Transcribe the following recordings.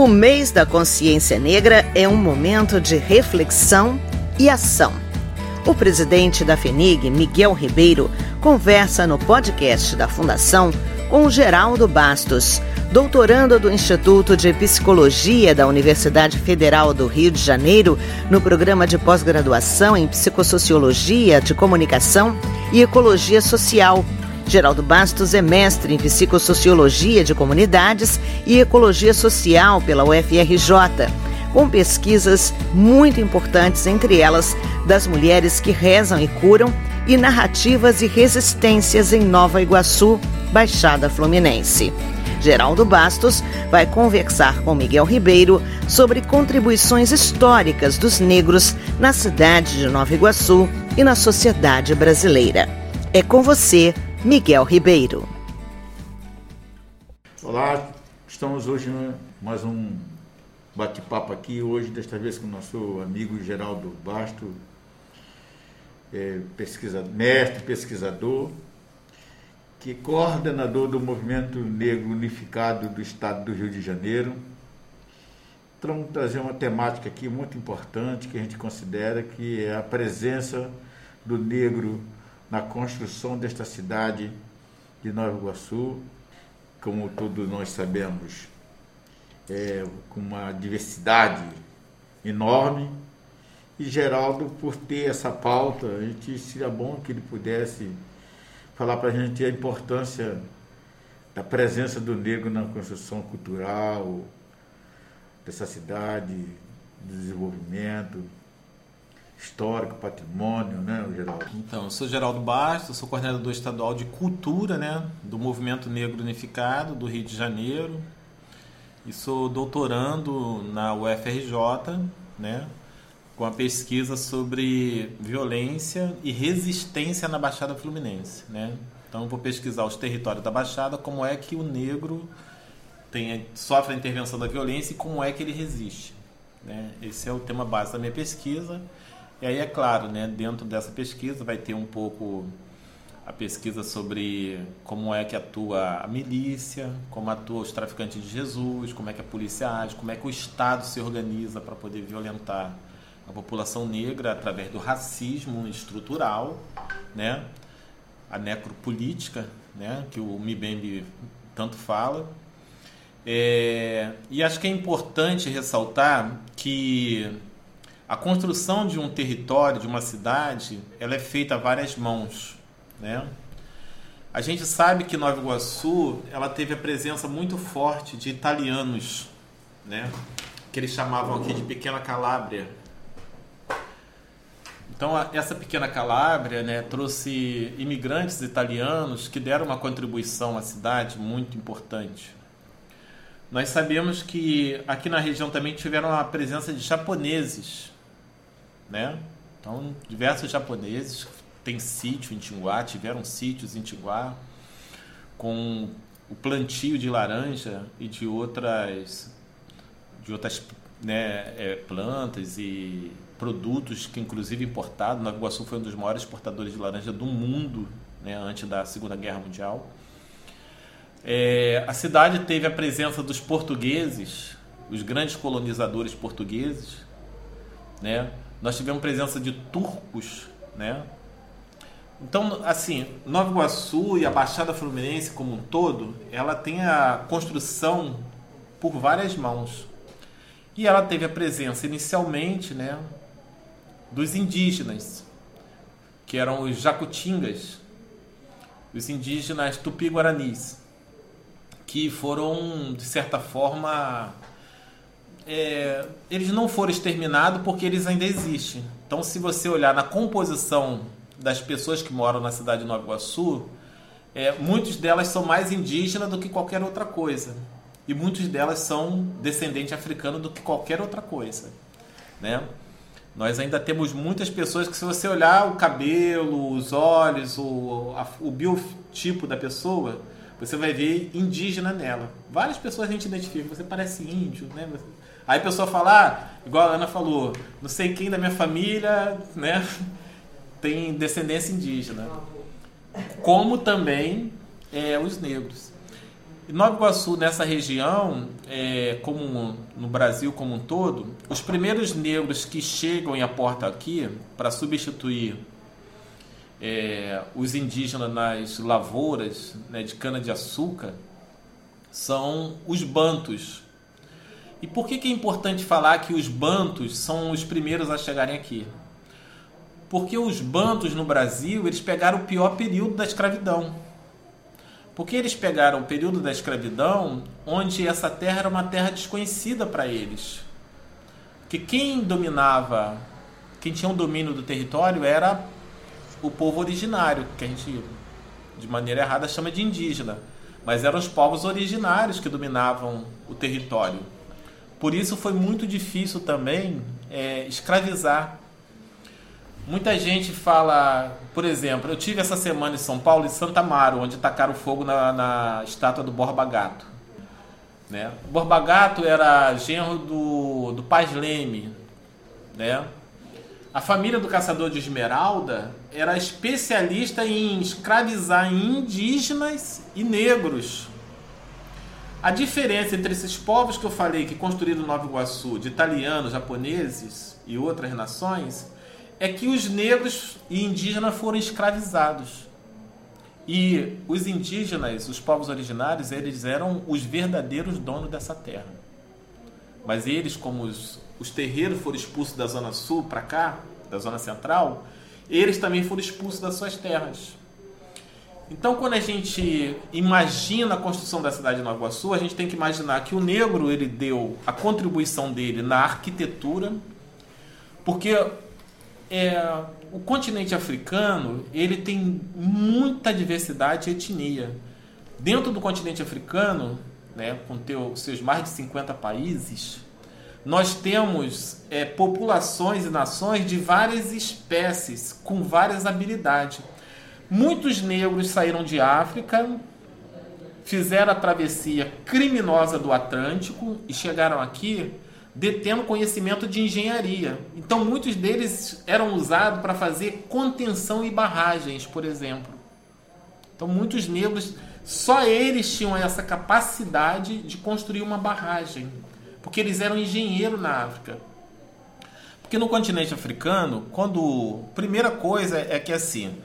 O mês da consciência negra é um momento de reflexão e ação. O presidente da FENIG, Miguel Ribeiro, conversa no podcast da Fundação com Geraldo Bastos, doutorando do Instituto de Psicologia da Universidade Federal do Rio de Janeiro, no programa de pós-graduação em Psicossociologia de Comunicação e Ecologia Social. Geraldo Bastos é mestre em Psicossociologia de Comunidades e Ecologia Social pela UFRJ, com pesquisas muito importantes, entre elas das mulheres que rezam e curam e narrativas e resistências em Nova Iguaçu, Baixada Fluminense. Geraldo Bastos vai conversar com Miguel Ribeiro sobre contribuições históricas dos negros na cidade de Nova Iguaçu e na sociedade brasileira. É com você, Miguel Ribeiro. Olá, estamos hoje em mais um bate-papo aqui, hoje desta vez com o nosso amigo Geraldo Bastos, é, pesquisa, mestre pesquisador, que é coordenador do Movimento Negro Unificado do Estado do Rio de Janeiro. Então, trazer uma temática aqui muito importante que a gente considera que é a presença do negro na construção desta cidade de Nova Iguaçu, como todos nós sabemos, é, com uma diversidade enorme. E Geraldo, por ter essa pauta, a gente seria bom que ele pudesse falar para a gente a importância da presença do negro na construção cultural dessa cidade, do desenvolvimento histórico, patrimônio, né, Geraldo? Então, eu sou Geraldo Bastos, sou coordenador estadual de cultura, né, do Movimento Negro Unificado do Rio de Janeiro e sou doutorando na UFRJ, né, com a pesquisa sobre violência e resistência na Baixada Fluminense, né? Então vou pesquisar os territórios da Baixada, como é que o negro tem, sofre a intervenção da violência e como é que ele resiste. Né? Esse é o tema base da minha pesquisa. E aí, é claro, né, dentro dessa pesquisa vai ter um pouco a pesquisa sobre como é que atua a milícia, como atua os traficantes de Jesus, como é que a polícia age, como é que o Estado se organiza para poder violentar a população negra através do racismo estrutural, né? a necropolítica, né? que o Mibembe tanto fala. É, e acho que é importante ressaltar que a construção de um território, de uma cidade, ela é feita a várias mãos. Né? A gente sabe que Nova Iguaçu ela teve a presença muito forte de italianos, né? que eles chamavam aqui de Pequena Calábria, então, essa pequena Calábria né, trouxe imigrantes italianos que deram uma contribuição à cidade muito importante. Nós sabemos que aqui na região também tiveram a presença de japoneses. Né? Então, diversos japoneses têm sítio em Tinguá, tiveram sítios em Tinguá, com o plantio de laranja e de outras, de outras né, é, plantas e produtos que inclusive importado. Nova Iguaçu foi um dos maiores exportadores de laranja do mundo né, antes da Segunda Guerra Mundial. É, a cidade teve a presença dos portugueses, os grandes colonizadores portugueses. Né? Nós tivemos presença de turcos. Né? Então, assim, Nova Iguaçu e a Baixada Fluminense como um todo, ela tem a construção por várias mãos. E ela teve a presença inicialmente né, dos indígenas, que eram os jacutingas, os indígenas tupi-guaranis, que foram, de certa forma, é, eles não foram exterminados porque eles ainda existem. Então, se você olhar na composição das pessoas que moram na cidade de Nova Iguaçu, é, muitas delas são mais indígenas do que qualquer outra coisa. E muitas delas são descendente africano do que qualquer outra coisa. Né? Nós ainda temos muitas pessoas que, se você olhar o cabelo, os olhos, o, a, o biotipo da pessoa, você vai ver indígena nela. Várias pessoas a gente identifica, você parece índio, né? Aí a pessoa fala, ah, igual a Ana falou, não sei quem da minha família, né, tem descendência indígena. Como também é, os negros. Em Nova Iguaçu, nessa região, é, como no Brasil como um todo, os primeiros negros que chegam e aportam aqui para substituir é, os indígenas nas lavouras né, de cana-de-açúcar são os bantos. E por que, que é importante falar que os bantos são os primeiros a chegarem aqui? Porque os bantos no Brasil eles pegaram o pior período da escravidão. Porque eles pegaram o período da escravidão onde essa terra era uma terra desconhecida para eles. Que quem dominava, quem tinha o um domínio do território era o povo originário, que a gente de maneira errada chama de indígena, mas eram os povos originários que dominavam o território. Por isso foi muito difícil também é, escravizar. Muita gente fala, por exemplo, eu tive essa semana em São Paulo, em Santa Amaro, onde tacaram fogo na, na estátua do Borba Gato. Né? O Borba Gato era genro do, do Paz Leme, né? A família do caçador de esmeralda era especialista em escravizar indígenas e negros. A diferença entre esses povos que eu falei que construíram Nova Iguaçu, de italianos, japoneses e outras nações, é que os negros e indígenas foram escravizados. E os indígenas, os povos originários, eles eram os verdadeiros donos dessa terra. Mas eles, como os os terreiros foram expulsos da zona sul para cá, da zona central, eles também foram expulsos das suas terras. Então, quando a gente imagina a construção da cidade de Nova Iguaçu, a gente tem que imaginar que o negro ele deu a contribuição dele na arquitetura, porque é, o continente africano ele tem muita diversidade e etnia. Dentro do continente africano, né, com teu, seus mais de 50 países, nós temos é, populações e nações de várias espécies, com várias habilidades. Muitos negros saíram de África, fizeram a travessia criminosa do Atlântico e chegaram aqui detendo conhecimento de engenharia. Então, muitos deles eram usados para fazer contenção e barragens, por exemplo. Então, muitos negros, só eles tinham essa capacidade de construir uma barragem porque eles eram engenheiros na África. Porque no continente africano, quando primeira coisa é que assim,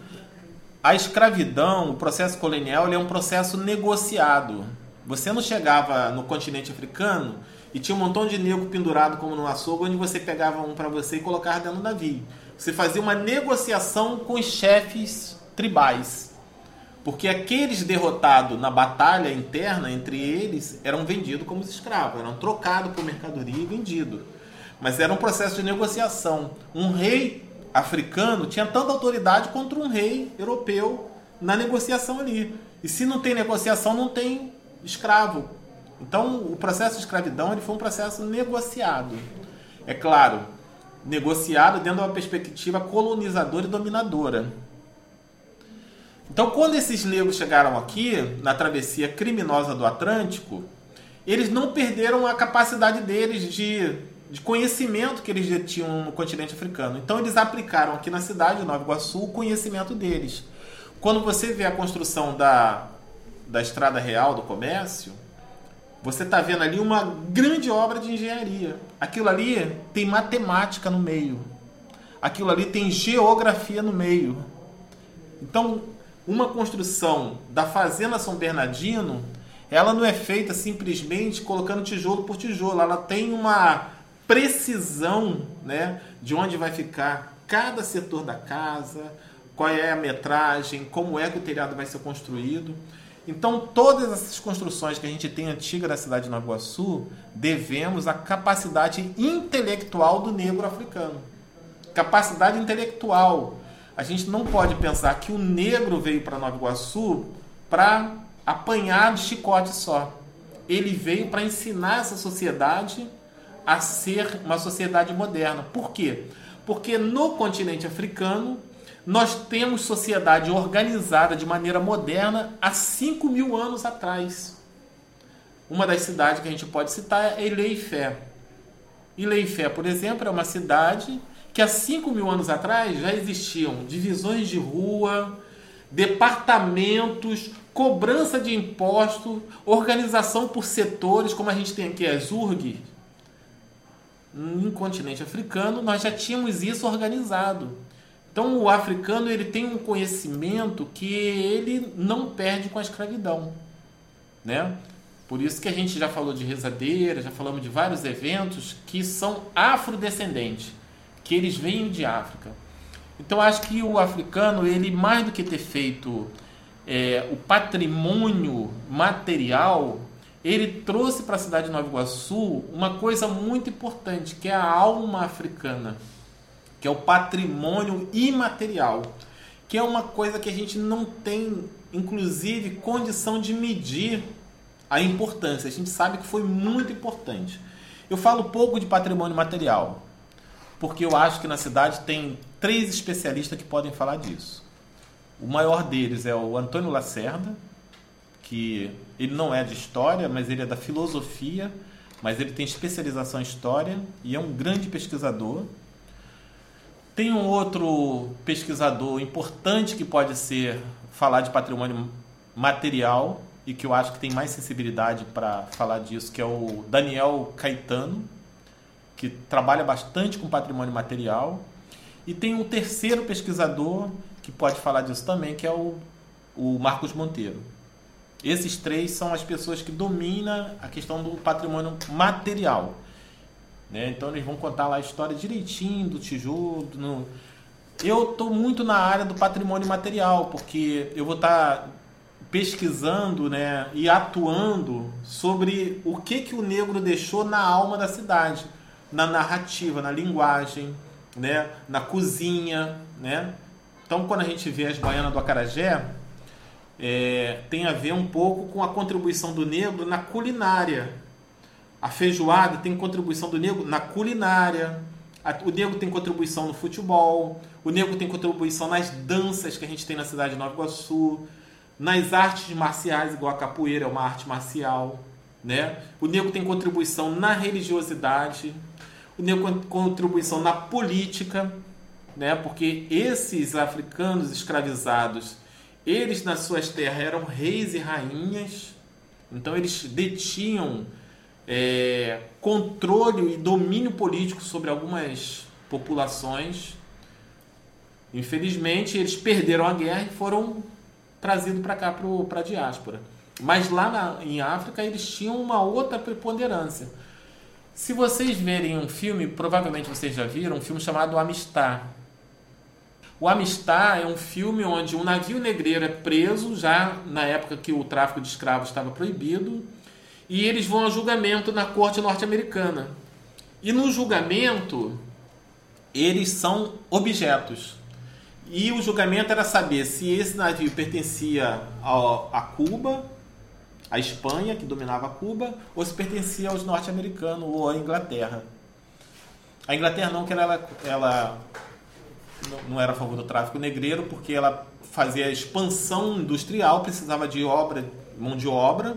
a escravidão, o processo colonial, é um processo negociado. Você não chegava no continente africano e tinha um montão de negro pendurado como no açougue, onde você pegava um para você e colocava dentro do navio. Você fazia uma negociação com os chefes tribais. Porque aqueles derrotados na batalha interna entre eles eram vendidos como escravos, eram trocados por mercadoria e vendidos. Mas era um processo de negociação. Um rei africano tinha tanta autoridade contra um rei europeu na negociação ali. E se não tem negociação, não tem escravo. Então, o processo de escravidão ele foi um processo negociado. É claro, negociado dentro de uma perspectiva colonizadora e dominadora. Então, quando esses negros chegaram aqui, na travessia criminosa do Atlântico, eles não perderam a capacidade deles de, de conhecimento que eles tinham no continente africano. Então, eles aplicaram aqui na cidade de Nova Iguaçu o conhecimento deles. Quando você vê a construção da, da Estrada Real do Comércio, você está vendo ali uma grande obra de engenharia. Aquilo ali tem matemática no meio. Aquilo ali tem geografia no meio. Então, uma construção da Fazenda São Bernardino, ela não é feita simplesmente colocando tijolo por tijolo, ela tem uma precisão né, de onde vai ficar cada setor da casa, qual é a metragem, como é que o telhado vai ser construído. Então, todas essas construções que a gente tem antiga da cidade de Nova Iguaçu, devemos à capacidade intelectual do negro africano. Capacidade intelectual a gente não pode pensar que o negro veio para Nova Iguaçu para apanhar de chicote só. Ele veio para ensinar essa sociedade a ser uma sociedade moderna. Por quê? Porque no continente africano nós temos sociedade organizada de maneira moderna há 5 mil anos atrás. Uma das cidades que a gente pode citar é Eleifé. Eleifé, por exemplo, é uma cidade que há 5 mil anos atrás já existiam divisões de rua, departamentos cobrança de imposto, organização por setores, como a gente tem aqui as URG, no continente africano, nós já tínhamos isso organizado. Então o africano ele tem um conhecimento que ele não perde com a escravidão, né? Por isso que a gente já falou de rezadeira, já falamos de vários eventos que são afrodescendentes, que eles vêm de África. Então acho que o africano, ele mais do que ter feito é, o patrimônio material, ele trouxe para a cidade de Nova Iguaçu uma coisa muito importante, que é a alma africana, que é o patrimônio imaterial, que é uma coisa que a gente não tem, inclusive, condição de medir a importância. A gente sabe que foi muito importante. Eu falo pouco de patrimônio material, porque eu acho que na cidade tem três especialistas que podem falar disso. O maior deles é o Antônio Lacerda, que ele não é de história, mas ele é da filosofia, mas ele tem especialização em história e é um grande pesquisador. Tem um outro pesquisador importante que pode ser falar de patrimônio material e que eu acho que tem mais sensibilidade para falar disso, que é o Daniel Caetano, que trabalha bastante com patrimônio material. E tem um terceiro pesquisador que pode falar disso também, que é o, o Marcos Monteiro. Esses três são as pessoas que dominam a questão do patrimônio material. Né? Então eles vão contar lá a história direitinho do tijolo. No... Eu estou muito na área do patrimônio material, porque eu vou estar tá pesquisando né, e atuando sobre o que, que o negro deixou na alma da cidade, na narrativa, na linguagem, né, na cozinha. Né? Então, quando a gente vê as baianas do Acarajé, é, tem a ver um pouco com a contribuição do negro na culinária. A feijoada tem contribuição do negro na culinária. O negro tem contribuição no futebol. O negro tem contribuição nas danças que a gente tem na cidade de Nova Iguaçu. Nas artes marciais, igual a capoeira é uma arte marcial. Né? O negro tem contribuição na religiosidade. O negro tem contribuição na política. Né? Porque esses africanos escravizados eles nas suas terras eram reis e rainhas, então eles detinham é, controle e domínio político sobre algumas populações. Infelizmente, eles perderam a guerra e foram trazidos para cá, para a diáspora. Mas lá na, em África, eles tinham uma outra preponderância. Se vocês verem um filme, provavelmente vocês já viram, um filme chamado Amistad, o Amistad é um filme onde um navio negreiro é preso, já na época que o tráfico de escravos estava proibido, e eles vão a julgamento na corte norte-americana. E no julgamento, eles são objetos. E o julgamento era saber se esse navio pertencia a, Cuba, a Espanha, que dominava Cuba, ou se pertencia aos norte-americanos ou à Inglaterra. A Inglaterra não, que ela, ela não era a favor do tráfico negreiro porque ela fazia expansão industrial, precisava de obra, mão de obra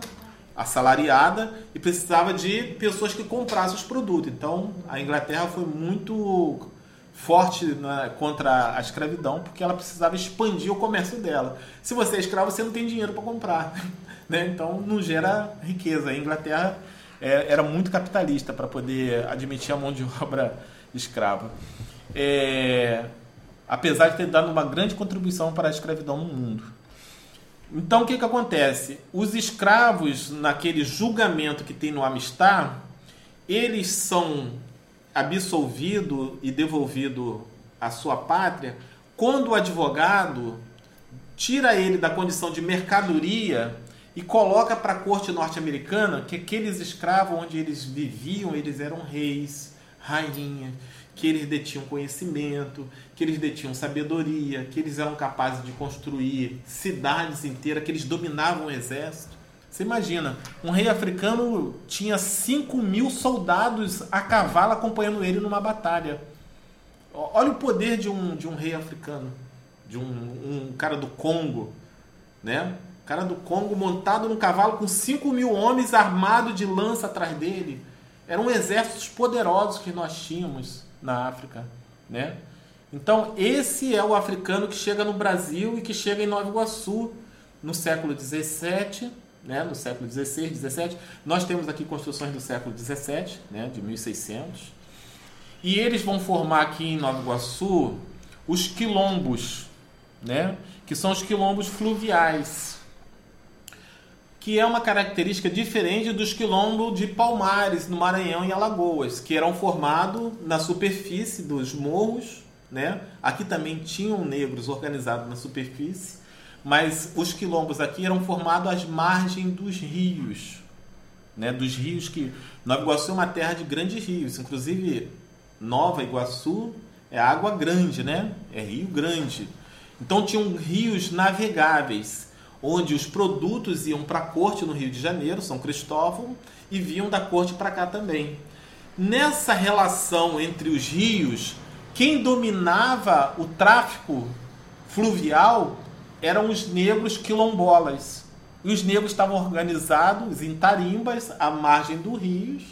assalariada e precisava de pessoas que comprassem os produtos. Então, a Inglaterra foi muito forte na, contra a escravidão porque ela precisava expandir o comércio dela. Se você é escravo, você não tem dinheiro para comprar, né? Então, não gera riqueza. A Inglaterra é, era muito capitalista para poder admitir a mão de obra escrava. É, apesar de ter dado uma grande contribuição para a escravidão no mundo. Então o que, que acontece? Os escravos, naquele julgamento que tem no Amistad, eles são absolvidos e devolvidos à sua pátria quando o advogado tira ele da condição de mercadoria e coloca para a corte norte-americana que aqueles escravos onde eles viviam, eles eram reis, rainhas, que eles detinham conhecimento, que eles detinham sabedoria, que eles eram capazes de construir cidades inteiras, que eles dominavam o exército. Você imagina, um rei africano tinha 5 mil soldados a cavalo acompanhando ele numa batalha. Olha o poder de um, de um rei africano, de um, um cara do Congo, né? Cara do Congo montado num cavalo com 5 mil homens armados de lança atrás dele. Eram exércitos poderosos que nós tínhamos na África, né? Então, esse é o africano que chega no Brasil e que chega em Nova Iguaçu, no século XVII, né, no século XVI, XVII. Nós temos aqui construções do século XVII, né, de 1600. E eles vão formar aqui em Nova Iguaçu os quilombos, né, que são os quilombos fluviais, que é uma característica diferente dos quilombos de Palmares, no Maranhão e Alagoas, que eram formados na superfície dos morros. Né? Aqui também tinham negros organizados na superfície, mas os quilombos aqui eram formados às margens dos rios, né? dos rios que. Nova Iguaçu é uma terra de grandes rios, inclusive Nova Iguaçu é água grande, né? É rio grande. Então tinham rios navegáveis onde os produtos iam para a corte no Rio de Janeiro, São Cristóvão, e vinham da corte para cá também. Nessa relação entre os rios, quem dominava o tráfico fluvial eram os negros quilombolas. E os negros estavam organizados em tarimbas à margem dos rios,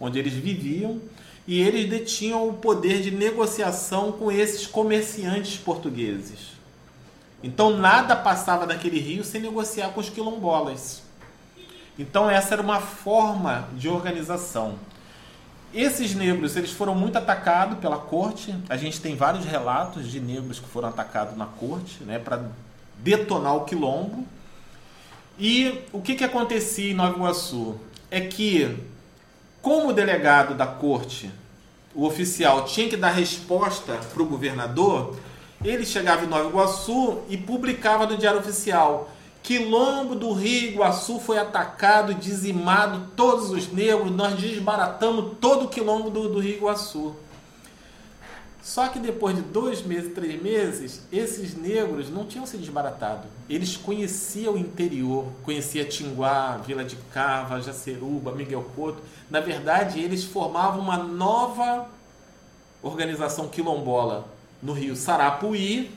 onde eles viviam, e eles detinham o poder de negociação com esses comerciantes portugueses. Então nada passava daquele rio sem negociar com os quilombolas. Então essa era uma forma de organização. Esses negros eles foram muito atacados pela corte. A gente tem vários relatos de negros que foram atacados na corte, né, para detonar o quilombo. E o que, que acontecia em Nova Iguaçu é que, como delegado da corte, o oficial tinha que dar resposta para o governador, ele chegava em Nova Iguaçu e publicava no Diário Oficial: Quilombo do Rio Iguaçu foi atacado, dizimado, todos os negros, nós desbaratamos todo o quilombo do, do Rio Iguaçu. Só que depois de dois meses, três meses, esses negros não tinham se desbaratado. Eles conheciam o interior, conhecia Tinguá, Vila de Cava, Jaceruba, Miguel Couto. Na verdade, eles formavam uma nova organização quilombola, no rio Sarapuí.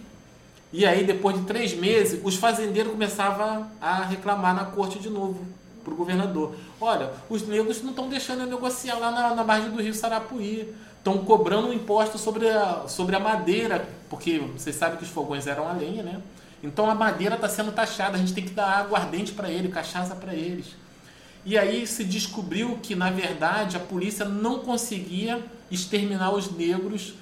E aí, depois de três meses, os fazendeiros começavam a reclamar na corte de novo para o governador. Olha, os negros não estão deixando eu negociar lá na, na margem do rio Sarapuí. Estão cobrando um imposto sobre a, sobre a madeira, porque vocês sabem que os fogões eram a lenha, né? Então a madeira está sendo taxada, a gente tem que dar aguardente para ele, cachaça para eles. E aí se descobriu que, na verdade, a polícia não conseguia exterminar os negros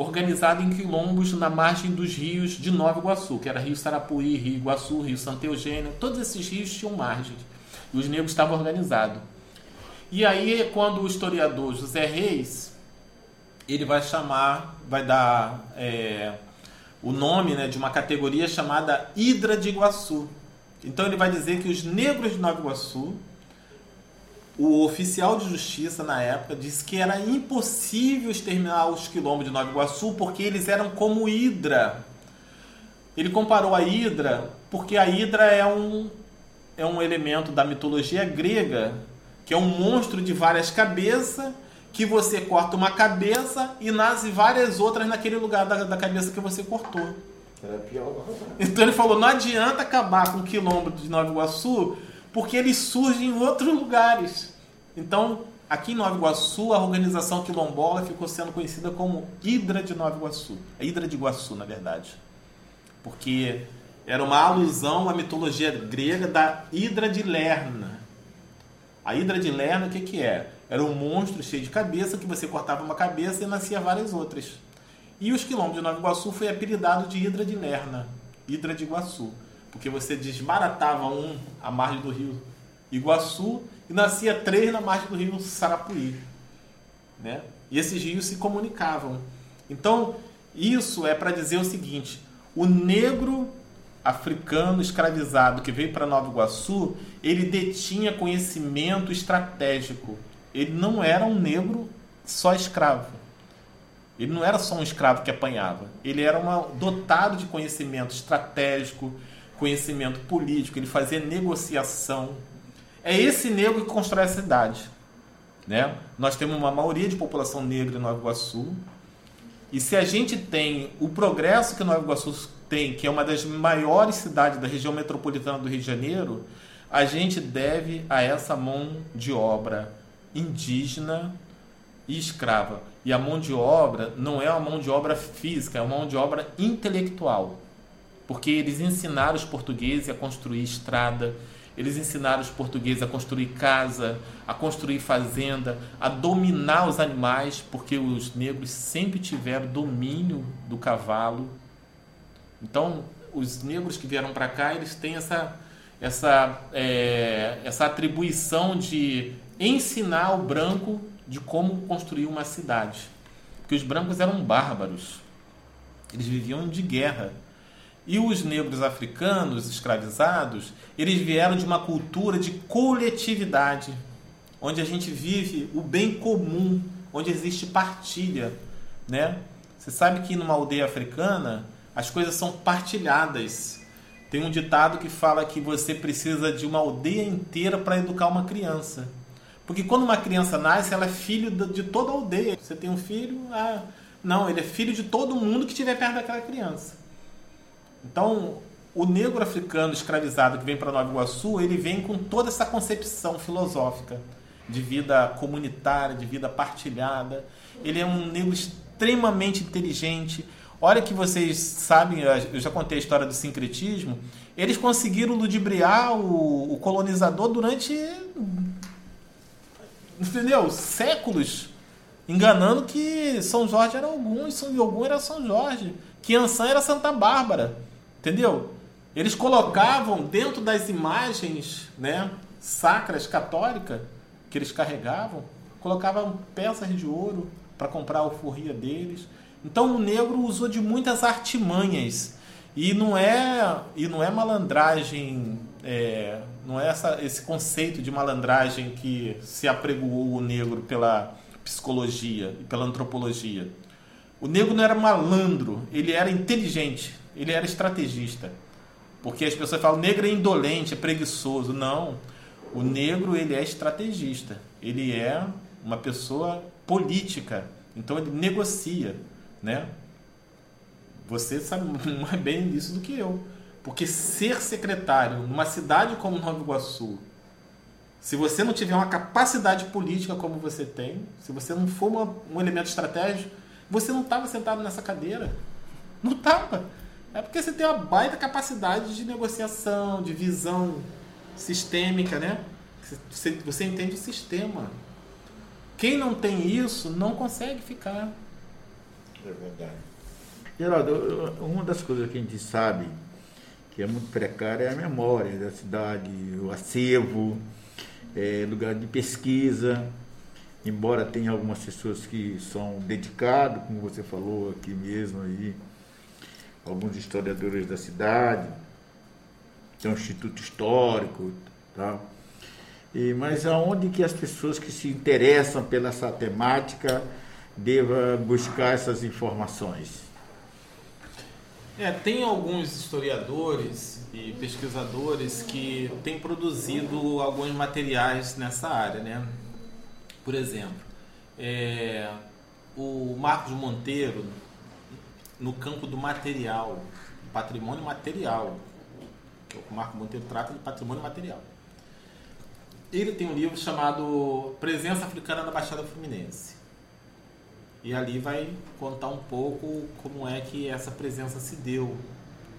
organizado em quilombos na margem dos rios de Nova Iguaçu, que era Rio Sarapuí, Rio Iguaçu, Rio Santa Eugênia, todos esses rios tinham margens. E os negros estavam organizados. E aí, quando o historiador José Reis, ele vai chamar, vai dar é, o nome né, de uma categoria chamada Hidra de Iguaçu. Então ele vai dizer que os negros de Nova Iguaçu o oficial de justiça na época disse que era impossível exterminar os quilombos de Nova Iguaçu porque eles eram como hidra. Ele comparou a hidra porque a hidra é um, é um elemento da mitologia grega, que é um monstro de várias cabeças, que você corta uma cabeça e nasce várias outras naquele lugar da, da cabeça que você cortou. Então ele falou: não adianta acabar com o quilombo de Nova Iguaçu porque eles surgem em outros lugares. Então, aqui em Nova Iguaçu, a organização quilombola ficou sendo conhecida como Hidra de Nova Iguaçu. A Hidra de Iguaçu, na verdade. Porque era uma alusão à mitologia grega da Hidra de Lerna. A Hidra de Lerna, o que, que é? Era um monstro cheio de cabeça que você cortava uma cabeça e nascia várias outras. E os quilombos de Nova Iguaçu foi apelidado de Hidra de Lerna, Hidra de Iguaçu porque você desbaratava um à margem do rio Iguaçu e nascia três na margem do rio Sarapuí. Né? E esses rios se comunicavam. Então, isso é para dizer o seguinte: o negro africano escravizado que veio para Nova Iguaçu, ele detinha conhecimento estratégico. Ele não era um negro só escravo. Ele não era só um escravo que apanhava. Ele era uma, dotado de conhecimento estratégico, conhecimento político, ele fazia negociação. É esse negro que constrói a cidade. Né? Nós temos uma maioria de população negra em Nova Iguaçu. E se a gente tem o progresso que Nova Iguaçu tem, que é uma das maiores cidades da região metropolitana do Rio de Janeiro, a gente deve a essa mão de obra indígena e escrava. E a mão de obra não é uma mão de obra física, é uma mão de obra intelectual porque eles ensinaram os portugueses a construir estrada, eles ensinaram os portugueses a construir casa, a construir fazenda, a dominar os animais, porque os negros sempre tiveram domínio do cavalo. Então, os negros que vieram para cá, eles têm essa, essa, é, essa atribuição de ensinar o branco de como construir uma cidade. Porque os brancos eram bárbaros. Eles viviam de guerra. E os negros africanos escravizados, eles vieram de uma cultura de coletividade, onde a gente vive o bem comum, onde existe partilha, né? Você sabe que numa aldeia africana as coisas são partilhadas. Tem um ditado que fala que você precisa de uma aldeia inteira para educar uma criança. Porque quando uma criança nasce, ela é filho de toda a aldeia. Você tem um filho, ah, não, ele é filho de todo mundo que estiver perto daquela criança. Então, o negro africano escravizado que vem para Nova Iguaçu, ele vem com toda essa concepção filosófica de vida comunitária, de vida partilhada. Ele é um negro extremamente inteligente. Olha que vocês sabem, eu já contei a história do sincretismo. Eles conseguiram ludibriar o, o colonizador durante. Entendeu? Séculos. Enganando que São Jorge era algum e São Diogo era São Jorge. Que Ansan era Santa Bárbara. Entendeu? Eles colocavam dentro das imagens né, sacras católicas que eles carregavam, colocavam peças de ouro para comprar a alforria deles. Então o negro usou de muitas artimanhas e não é e não é malandragem, é, não é essa, esse conceito de malandragem que se apregoou o negro pela psicologia e pela antropologia. O negro não era malandro, ele era inteligente ele era estrategista. Porque as pessoas falam, negro é indolente, é preguiçoso. Não. O negro, ele é estrategista. Ele é uma pessoa política. Então, ele negocia, né? Você sabe mais bem disso do que eu. Porque ser secretário numa cidade como Nova Iguaçu, se você não tiver uma capacidade política como você tem, se você não for uma, um elemento estratégico, você não estava sentado nessa cadeira. Não estava. É porque você tem uma baita capacidade de negociação, de visão sistêmica, né? Você, você entende o sistema. Quem não tem isso não consegue ficar. É verdade. Geraldo, uma das coisas que a gente sabe que é muito precária é a memória da cidade, o acervo, é, lugar de pesquisa. Embora tenha algumas pessoas que são dedicadas, como você falou aqui mesmo aí, alguns historiadores da cidade, tem um instituto histórico, tá? E, mas aonde que as pessoas que se interessam pela essa temática devam buscar essas informações? É, tem alguns historiadores e pesquisadores que têm produzido alguns materiais nessa área, né? Por exemplo, é, o Marcos Monteiro, no campo do material, patrimônio material. O Marco Monteiro trata de patrimônio material. Ele tem um livro chamado Presença Africana na Baixada Fluminense. E ali vai contar um pouco como é que essa presença se deu.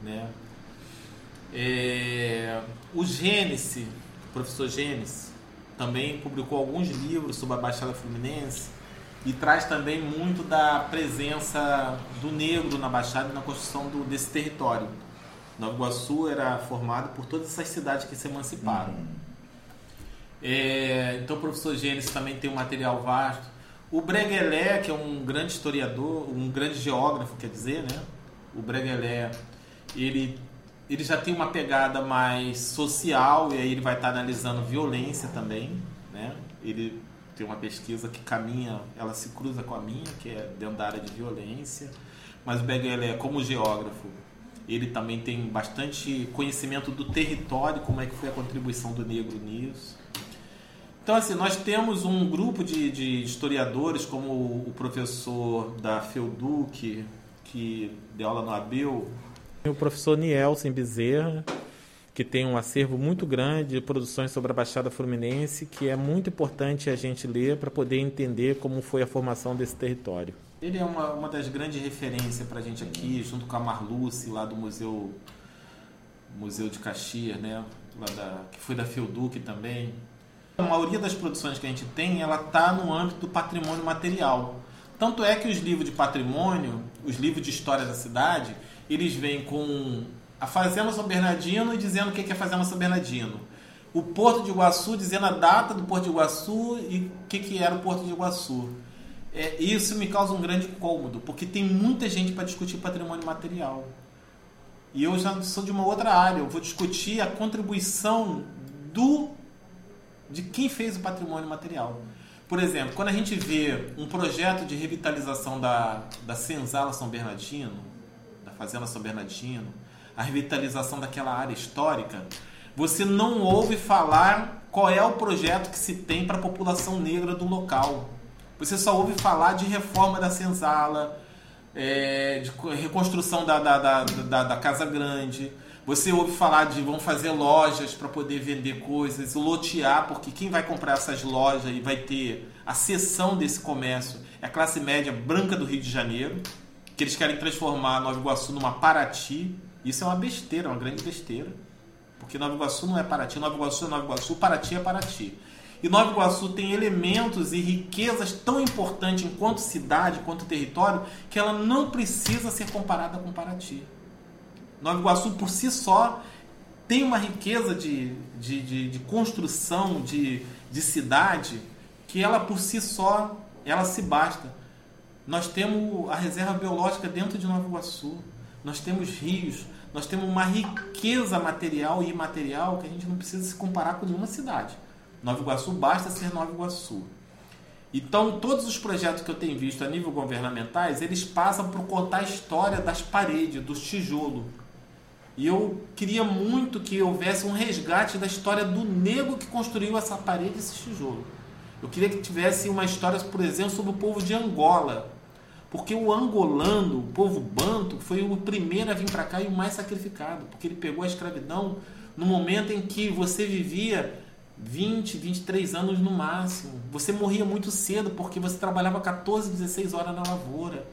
Né? É, o Gênesis, o professor Gênesis, também publicou alguns livros sobre a Baixada Fluminense e traz também muito da presença do negro na Baixada e na construção do, desse território. Nova Iguaçu era formado por todas essas cidades que se emanciparam. Uhum. É, então o professor Gênesis também tem um material vasto. O Breguelé, que é um grande historiador, um grande geógrafo, quer dizer, né? O Breguelé, ele, ele já tem uma pegada mais social e aí ele vai estar analisando violência também, né? Ele tem uma pesquisa que caminha, ela se cruza com a minha, que é dentro da área de violência. Mas o Begel é como geógrafo, ele também tem bastante conhecimento do território, como é que foi a contribuição do negro nisso. Então, assim, nós temos um grupo de, de historiadores, como o professor da FEUDUC, que deu aula no ABEU, o professor Nielsen Bezerra, que tem um acervo muito grande de produções sobre a Baixada Fluminense, que é muito importante a gente ler para poder entender como foi a formação desse território. Ele é uma, uma das grandes referências para a gente aqui, junto com a Marluce, lá do Museu Museu de Caxias, né? Lá da, que foi da Fielduc também. A maioria das produções que a gente tem, ela está no âmbito do patrimônio material. Tanto é que os livros de patrimônio, os livros de história da cidade, eles vêm com a Fazenda São Bernardino dizendo o que é a Fazenda São Bernardino. O Porto de Iguaçu dizendo a data do Porto de Iguaçu e o que, que era o Porto de Iguaçu. É, isso me causa um grande incômodo, porque tem muita gente para discutir patrimônio material. E eu já sou de uma outra área, eu vou discutir a contribuição do de quem fez o patrimônio material. Por exemplo, quando a gente vê um projeto de revitalização da, da Senzala São Bernardino, da Fazenda São Bernardino, a revitalização daquela área histórica, você não ouve falar qual é o projeto que se tem para a população negra do local. Você só ouve falar de reforma da senzala, é, de reconstrução da, da, da, da, da Casa Grande. Você ouve falar de vão fazer lojas para poder vender coisas, lotear, porque quem vai comprar essas lojas e vai ter a seção desse comércio é a classe média branca do Rio de Janeiro, que eles querem transformar Nova Iguaçu numa Paraty. Isso é uma besteira, uma grande besteira. Porque Nova Iguaçu não é Paraty, Nova Iguaçu é Nova Iguaçu, Paraty é Paraty. E Nova Iguaçu tem elementos e riquezas tão importantes enquanto cidade, quanto território, que ela não precisa ser comparada com Paraty. Nova Iguaçu, por si só, tem uma riqueza de, de, de, de construção de, de cidade que ela, por si só, ela se basta. Nós temos a reserva biológica dentro de Nova Iguaçu. Nós temos rios, nós temos uma riqueza material e imaterial que a gente não precisa se comparar com nenhuma cidade. Nova Iguaçu basta ser Nova Iguaçu. Então, todos os projetos que eu tenho visto a nível governamentais, eles passam por contar a história das paredes, dos tijolos. E eu queria muito que houvesse um resgate da história do negro que construiu essa parede, esse tijolo. Eu queria que tivesse uma história, por exemplo, sobre o povo de Angola, porque o angolano, o povo banto, foi o primeiro a vir para cá e o mais sacrificado, porque ele pegou a escravidão no momento em que você vivia 20, 23 anos no máximo. Você morria muito cedo porque você trabalhava 14, 16 horas na lavoura.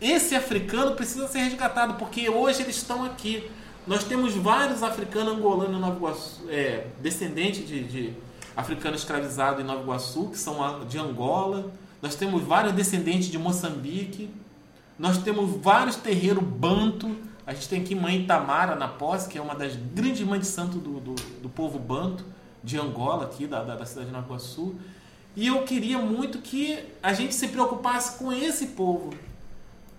Esse africano precisa ser resgatado porque hoje eles estão aqui. Nós temos vários africanos angolanos em Nova Iguaçu, é, descendentes de, de africanos escravizados em Nova Iguaçu, que são de Angola nós temos vários descendentes de Moçambique, nós temos vários terreiros banto. A gente tem aqui Mãe Tamara na Posse, que é uma das grandes mães de santo do, do, do povo banto, de Angola, aqui da, da, da cidade de Nova Iguaçu. E eu queria muito que a gente se preocupasse com esse povo.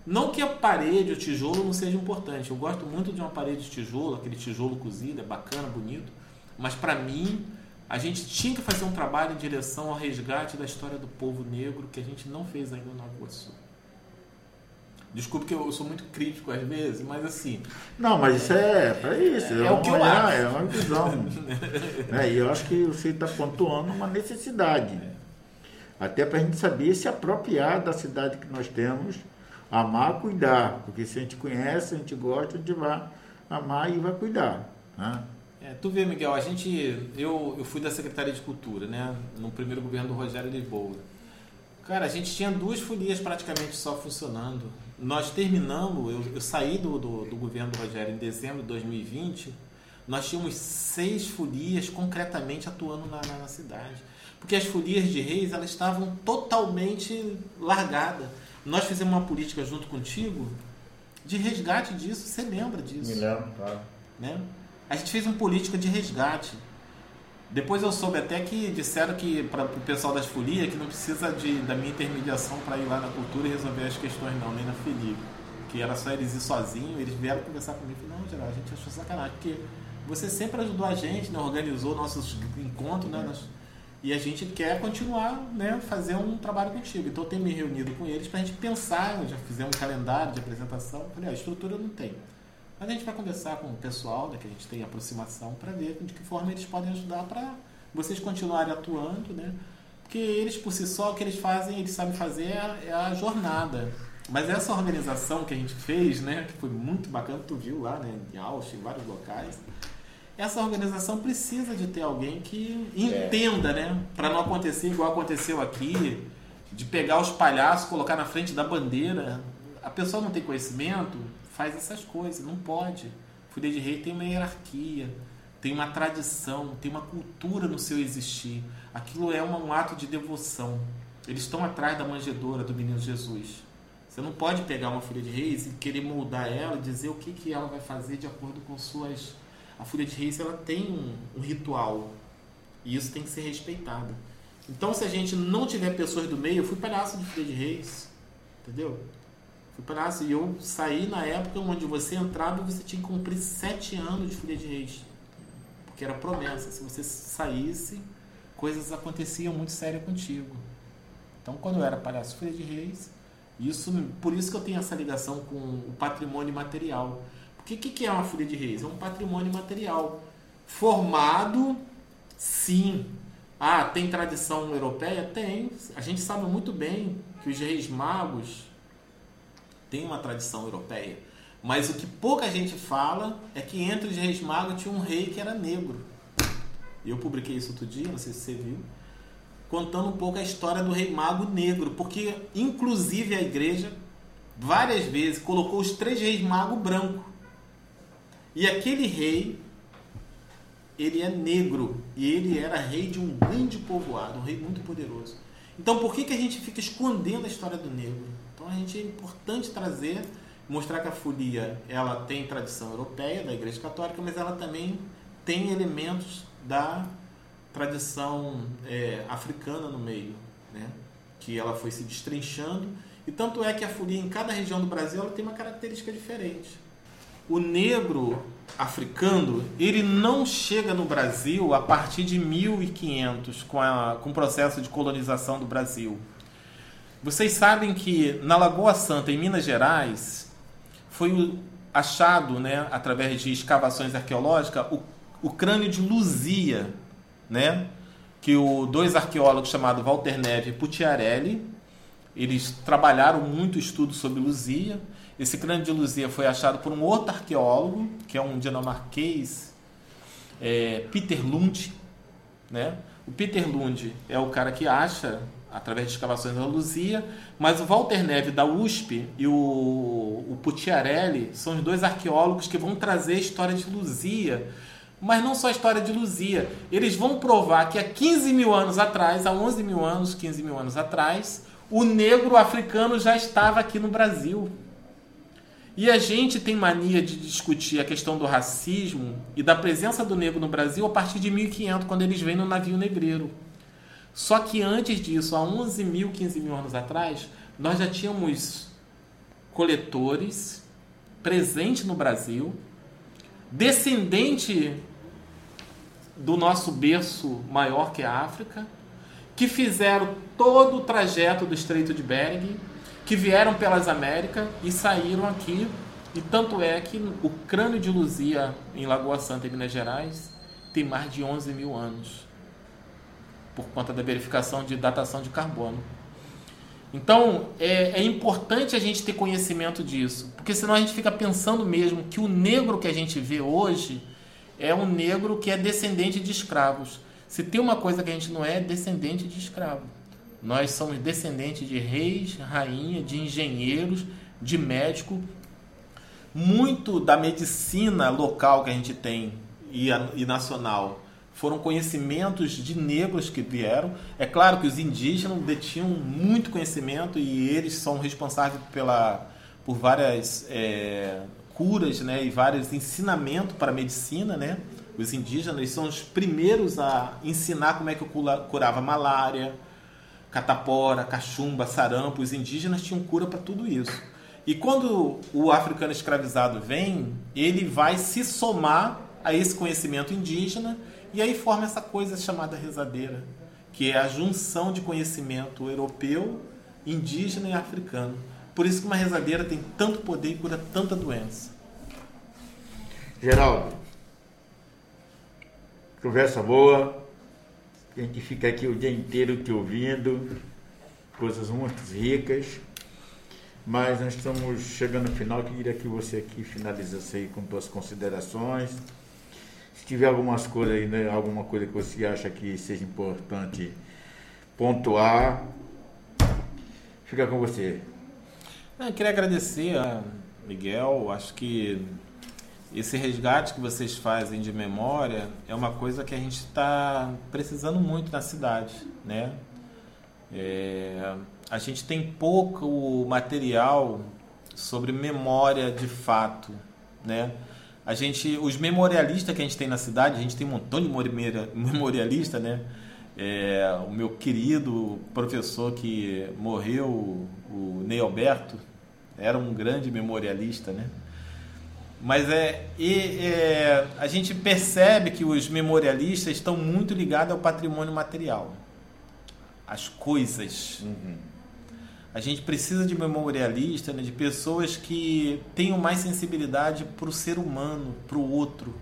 Não que a parede, o tijolo não seja importante. Eu gosto muito de uma parede de tijolo, aquele tijolo cozido, é bacana, bonito. Mas para mim, a gente tinha que fazer um trabalho em direção ao resgate da história do povo negro que a gente não fez ainda no Nova Iguaçu. Desculpe que eu sou muito crítico às vezes, mas assim. Não, mas isso é para isso. É, é, o que eu acho. É uma visão. é, e eu acho que você está pontuando uma necessidade. Até para a gente saber se apropriar da cidade que nós temos, amar, cuidar. Porque se a gente conhece, a gente gosta, a gente vai amar e vai cuidar. Né? É, tu vê, Miguel, a gente, eu, eu fui da Secretaria de Cultura, né, no primeiro governo do Rogério Lisboa. Cara, a gente tinha duas folias praticamente só funcionando. Nós terminamos, eu, eu saí do, do, do, governo do Rogério em dezembro de 2020, nós tínhamos seis folias concretamente atuando na, na, na cidade. Porque as folias de reis, elas estavam totalmente largadas. Nós fizemos uma política junto contigo de resgate disso, você lembra disso? Me lembro, claro. Né? A gente fez uma política de resgate. Depois eu soube até que disseram que para o pessoal das folias que não precisa de, da minha intermediação para ir lá na cultura e resolver as questões não, nem na FELIG. Que era só eles ir sozinhos, eles vieram conversar comigo e falaram, não, geral, a gente achou sacanagem, porque você sempre ajudou a gente, né, organizou nossos encontros, né, nós, e a gente quer continuar, né, fazer um trabalho contigo. Então eu tenho me reunido com eles para a gente pensar, já fizemos um calendário de apresentação, falei, a estrutura não tem. Mas a gente vai conversar com o pessoal, né, que a gente tem aproximação, para ver de que forma eles podem ajudar para vocês continuarem atuando, né? Porque eles por si só, o que eles fazem, eles sabem fazer é, é a jornada. Mas essa organização que a gente fez, né, que foi muito bacana, tu viu lá, né, em Ausch, em vários locais, essa organização precisa de ter alguém que entenda, né, para não acontecer igual aconteceu aqui, de pegar os palhaços, colocar na frente da bandeira. A pessoa não tem conhecimento, faz essas coisas, não pode. Folia de Rei tem uma hierarquia, tem uma tradição, tem uma cultura no seu existir. Aquilo é um ato de devoção. Eles estão atrás da manjedoura do menino Jesus. Você não pode pegar uma folha de reis e querer moldar ela, dizer o que, que ela vai fazer de acordo com suas. A folha de reis ela tem um, um ritual e isso tem que ser respeitado. Então, se a gente não tiver pessoas do meio, eu fui palhaço de folha de reis, entendeu? Palhaço e eu saí na época onde você entrava você tinha que cumprir sete anos de folha de reis, porque era promessa. Se você saísse, coisas aconteciam muito sérias contigo. Então, quando eu era palhaço de folha de reis, isso, por isso que eu tenho essa ligação com o patrimônio material. Porque o que, que é uma folha de reis? É um patrimônio material formado, sim. Ah, tem tradição europeia? Tem. A gente sabe muito bem que os reis magos têm uma tradição europeia. Mas o que pouca gente fala é que entre os reis magos tinha um rei que era negro. Eu publiquei isso outro dia, não sei se você viu contando um pouco a história do rei mago negro, porque inclusive a igreja várias vezes colocou os três reis mago branco. E aquele rei ele é negro e ele era rei de um grande povoado, um rei muito poderoso. Então por que, que a gente fica escondendo a história do negro? Então a gente é importante trazer, mostrar que a folia ela tem tradição europeia da Igreja Católica, mas ela também tem elementos da tradição é, africana no meio, né? que ela foi se destrinchando. E tanto é que a folia em cada região do Brasil ela tem uma característica diferente. O negro africano ele não chega no Brasil a partir de 1500 com, a, com o processo de colonização do Brasil. Vocês sabem que na Lagoa Santa, em Minas Gerais, foi achado, né, através de escavações arqueológicas, o, o crânio de Luzia, né? que o dois arqueólogos chamados Walter Neve e Pucciarelli, eles trabalharam muito estudo sobre Luzia. Esse crânio de Luzia foi achado por um outro arqueólogo, que é um dinamarquês, é, Peter Lund. Né? O Peter Lund é o cara que acha, através de escavações da Luzia, mas o Walter Neve da USP e o, o Pucciarelli são os dois arqueólogos que vão trazer a história de Luzia mas não só a história de Luzia. Eles vão provar que há 15 mil anos atrás, há 11 mil anos, 15 mil anos atrás, o negro africano já estava aqui no Brasil. E a gente tem mania de discutir a questão do racismo e da presença do negro no Brasil a partir de 1500, quando eles vêm no navio negreiro. Só que antes disso, há 11 mil, 15 mil anos atrás, nós já tínhamos coletores presentes no Brasil descendente do nosso berço maior que é a África, que fizeram todo o trajeto do Estreito de Bering, que vieram pelas Américas e saíram aqui. E tanto é que o crânio de Luzia, em Lagoa Santa, em Minas Gerais, tem mais de 11 mil anos, por conta da verificação de datação de carbono. Então, é, é, importante a gente ter conhecimento disso, porque senão a gente fica pensando mesmo que o negro que a gente vê hoje é um negro que é descendente de escravos. Se tem uma coisa que a gente não é, é descendente de escravo. Nós somos descendentes de reis, rainha, de engenheiros, de médico. Muito da medicina local que a gente tem e, a, e nacional foram conhecimentos de negros que vieram. É claro que os indígenas detinham muito conhecimento e eles são responsáveis pela, por várias é, curas né, e vários ensinamentos para a medicina. Né? Os indígenas são os primeiros a ensinar como é que eu curava malária, catapora, cachumba, sarampo. Os indígenas tinham cura para tudo isso. E quando o africano escravizado vem, ele vai se somar a esse conhecimento indígena e aí forma essa coisa chamada rezadeira, que é a junção de conhecimento europeu, indígena e africano. Por isso que uma rezadeira tem tanto poder e cura tanta doença. Geraldo, conversa boa. A gente fica aqui o dia inteiro te ouvindo, coisas muito ricas. Mas nós estamos chegando no final, queria que você aqui finalizasse aí com suas considerações se tiver algumas coisas aí, né, alguma coisa que você acha que seja importante pontuar, fica com você. Eu queria agradecer a Miguel, acho que esse resgate que vocês fazem de memória é uma coisa que a gente está precisando muito na cidade, né? É, a gente tem pouco material sobre memória de fato, né? A gente, os memorialistas que a gente tem na cidade, a gente tem um montão de memorialista, né? É, o meu querido professor que morreu, o Ney Alberto, era um grande memorialista, né? Mas é, e, é, a gente percebe que os memorialistas estão muito ligados ao patrimônio material, às coisas. Uhum. A gente precisa de memorialista, né, de pessoas que tenham mais sensibilidade para o ser humano, para o outro,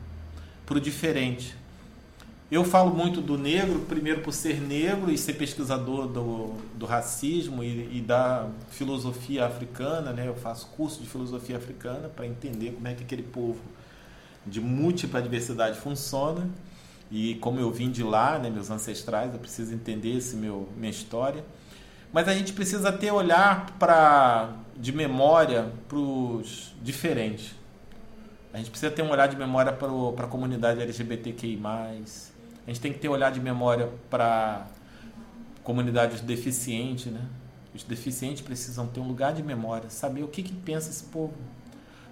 para o diferente. Eu falo muito do negro, primeiro por ser negro e ser pesquisador do, do racismo e, e da filosofia africana, né? Eu faço curso de filosofia africana para entender como é que aquele povo de múltipla diversidade funciona e como eu vim de lá, né, meus ancestrais, eu preciso entender esse meu minha história. Mas a gente precisa ter olhar para de memória para os diferentes. A gente precisa ter um olhar de memória para a comunidade LGBTQI+, a gente tem que ter olhar de memória para comunidades deficientes, né? Os deficientes precisam ter um lugar de memória, saber o que, que pensa esse povo.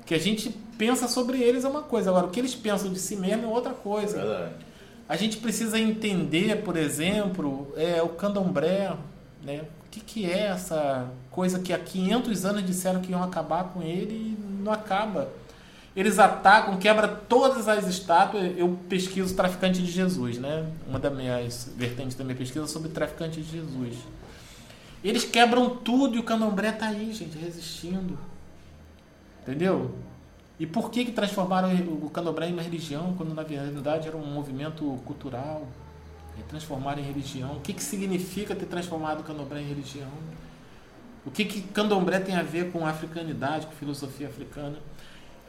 O que a gente pensa sobre eles é uma coisa, agora o que eles pensam de si mesmo é outra coisa. Verdade. A gente precisa entender, por exemplo, é, o candomblé, né? Que, que é essa coisa que há 500 anos disseram que iam acabar com ele e não acaba. Eles atacam, quebra todas as estátuas. Eu pesquiso traficante de Jesus, né? Uma das minhas vertentes da minha pesquisa é sobre traficante de Jesus. Eles quebram tudo e o candomblé tá aí, gente, resistindo. Entendeu? E por que que transformaram o candomblé em uma religião quando na verdade era um movimento cultural? E transformaram em religião. O que que significa ter transformado o candomblé em religião? O que que candomblé tem a ver com africanidade, com filosofia africana?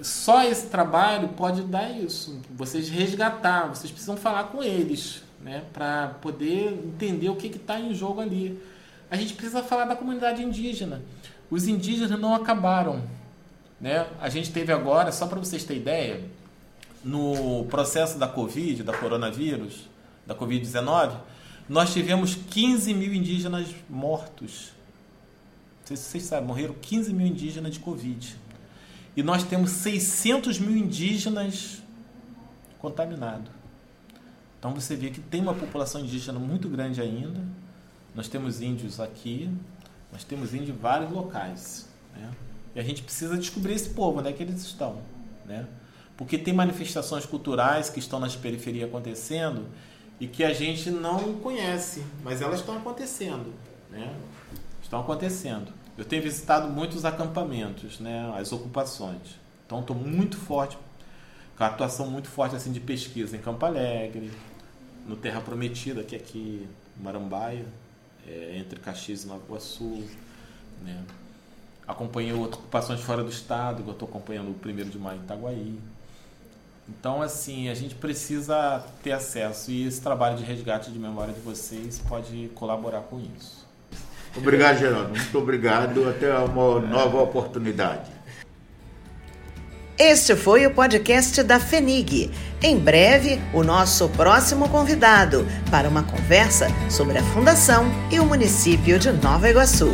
só esse trabalho pode dar isso. Vocês resgatar, vocês precisam falar com eles, né, para poder entender o que está em jogo ali. A gente precisa falar da comunidade indígena. Os indígenas não acabaram, né? A gente teve agora, só para vocês terem ideia, no processo da Covid, da coronavírus, da Covid-19, nós tivemos 15 mil indígenas mortos. Não sei se vocês sabem, morreram 15 mil indígenas de Covid. E nós temos 600 mil indígenas contaminados. Então você vê que tem uma população indígena muito grande ainda. Nós temos índios aqui, nós temos índios em vários locais. Né? E a gente precisa descobrir esse povo, onde é que eles estão. Né? Porque tem manifestações culturais que estão nas periferias acontecendo e que a gente não conhece, mas elas estão acontecendo. Né? Estão acontecendo. Eu tenho visitado muitos acampamentos, né, as ocupações. Então estou muito forte, com a atuação muito forte assim de pesquisa em Campo Alegre, no Terra Prometida, que é aqui Marambaia, é, entre Caxias e Nova Iguaçu. Né. Acompanhei outras ocupações fora do estado, eu estou acompanhando o primeiro de maio em Itaguaí. Então, assim, a gente precisa ter acesso e esse trabalho de resgate de memória de vocês pode colaborar com isso. Obrigado, Geraldo. Muito obrigado. Até uma nova oportunidade. Este foi o podcast da FENIG. Em breve, o nosso próximo convidado para uma conversa sobre a Fundação e o município de Nova Iguaçu.